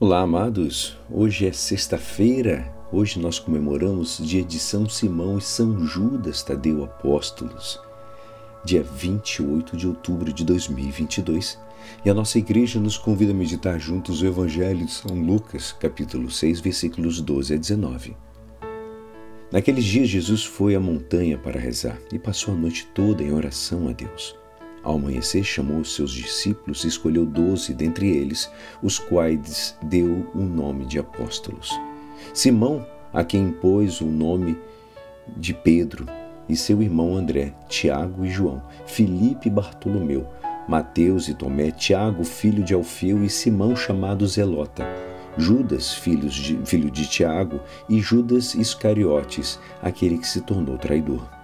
Olá, amados. Hoje é sexta-feira. Hoje nós comemoramos dia de São Simão e São Judas Tadeu Apóstolos, dia 28 de outubro de 2022. E a nossa igreja nos convida a meditar juntos o Evangelho de São Lucas, capítulo 6, versículos 12 a 19. Naqueles dias, Jesus foi à montanha para rezar e passou a noite toda em oração a Deus. Ao amanhecer, chamou os seus discípulos e escolheu doze dentre eles, os quais deu o nome de apóstolos. Simão, a quem pôs o nome de Pedro, e seu irmão André, Tiago e João, Filipe e Bartolomeu, Mateus e Tomé, Tiago, filho de Alfeu, e Simão, chamado Zelota, Judas, filho de, filho de Tiago, e Judas Iscariotes, aquele que se tornou traidor.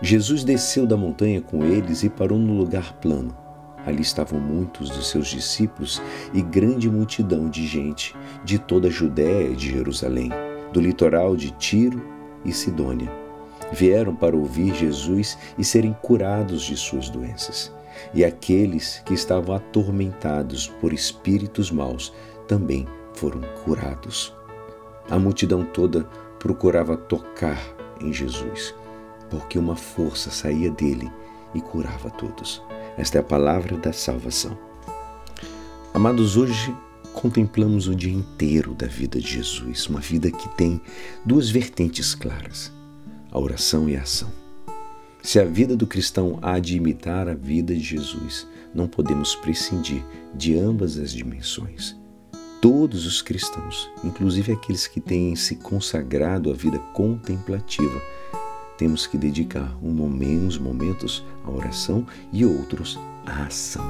Jesus desceu da montanha com eles e parou no lugar plano. Ali estavam muitos dos seus discípulos e grande multidão de gente de toda a Judéia e de Jerusalém, do litoral de Tiro e Sidônia. Vieram para ouvir Jesus e serem curados de suas doenças. E aqueles que estavam atormentados por espíritos maus também foram curados. A multidão toda procurava tocar em Jesus porque uma força saía dele e curava todos. Esta é a palavra da salvação. Amados, hoje contemplamos o dia inteiro da vida de Jesus, uma vida que tem duas vertentes claras: a oração e a ação. Se a vida do cristão há de imitar a vida de Jesus, não podemos prescindir de ambas as dimensões. Todos os cristãos, inclusive aqueles que têm se consagrado à vida contemplativa, temos que dedicar uns momentos à oração e outros à ação.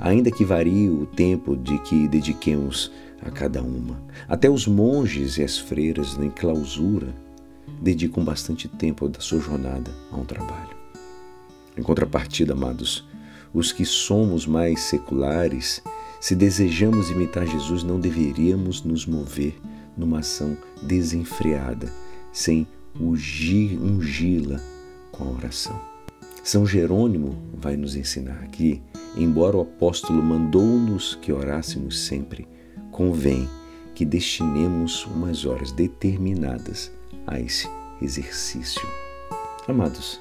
Ainda que varie o tempo de que dediquemos a cada uma, até os monges e as freiras em clausura dedicam bastante tempo da sua jornada a um trabalho. Em contrapartida, amados, os que somos mais seculares, se desejamos imitar Jesus, não deveríamos nos mover numa ação desenfreada, sem ungi-la com a oração. São Jerônimo vai nos ensinar que, embora o apóstolo mandou-nos que orássemos sempre, convém que destinemos umas horas determinadas a esse exercício. Amados,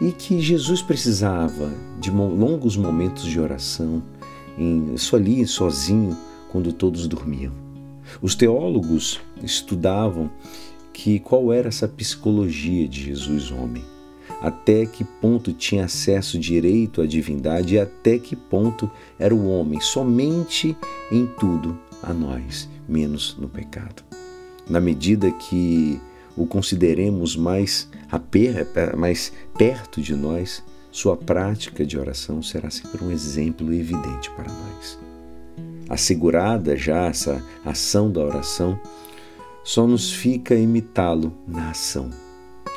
e que Jesus precisava de longos momentos de oração, em, só ali sozinho, quando todos dormiam. Os teólogos estudavam que qual era essa psicologia de Jesus homem, até que ponto tinha acesso direito à divindade e até que ponto era o homem somente em tudo a nós, menos no pecado. Na medida que o consideremos mais, mais perto de nós, sua prática de oração será sempre um exemplo evidente para nós. Assegurada já essa ação da oração, só nos fica imitá-lo na ação.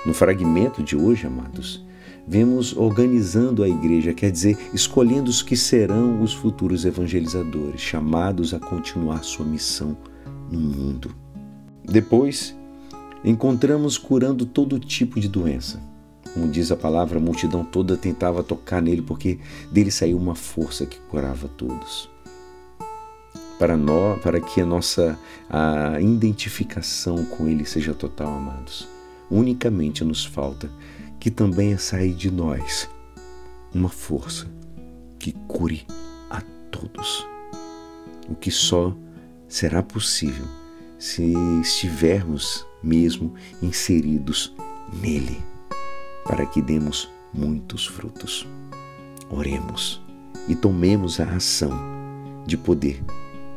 No fragmento de hoje, amados, vemos organizando a igreja, quer dizer, escolhendo os que serão os futuros evangelizadores, chamados a continuar sua missão no mundo. Depois, encontramos curando todo tipo de doença. Como diz a palavra, a multidão toda tentava tocar nele porque dele saiu uma força que curava todos para nós, para que a nossa a identificação com Ele seja total, amados. Unicamente nos falta que também é sair de nós uma força que cure a todos. O que só será possível se estivermos mesmo inseridos nele, para que demos muitos frutos. Oremos e tomemos a ação de poder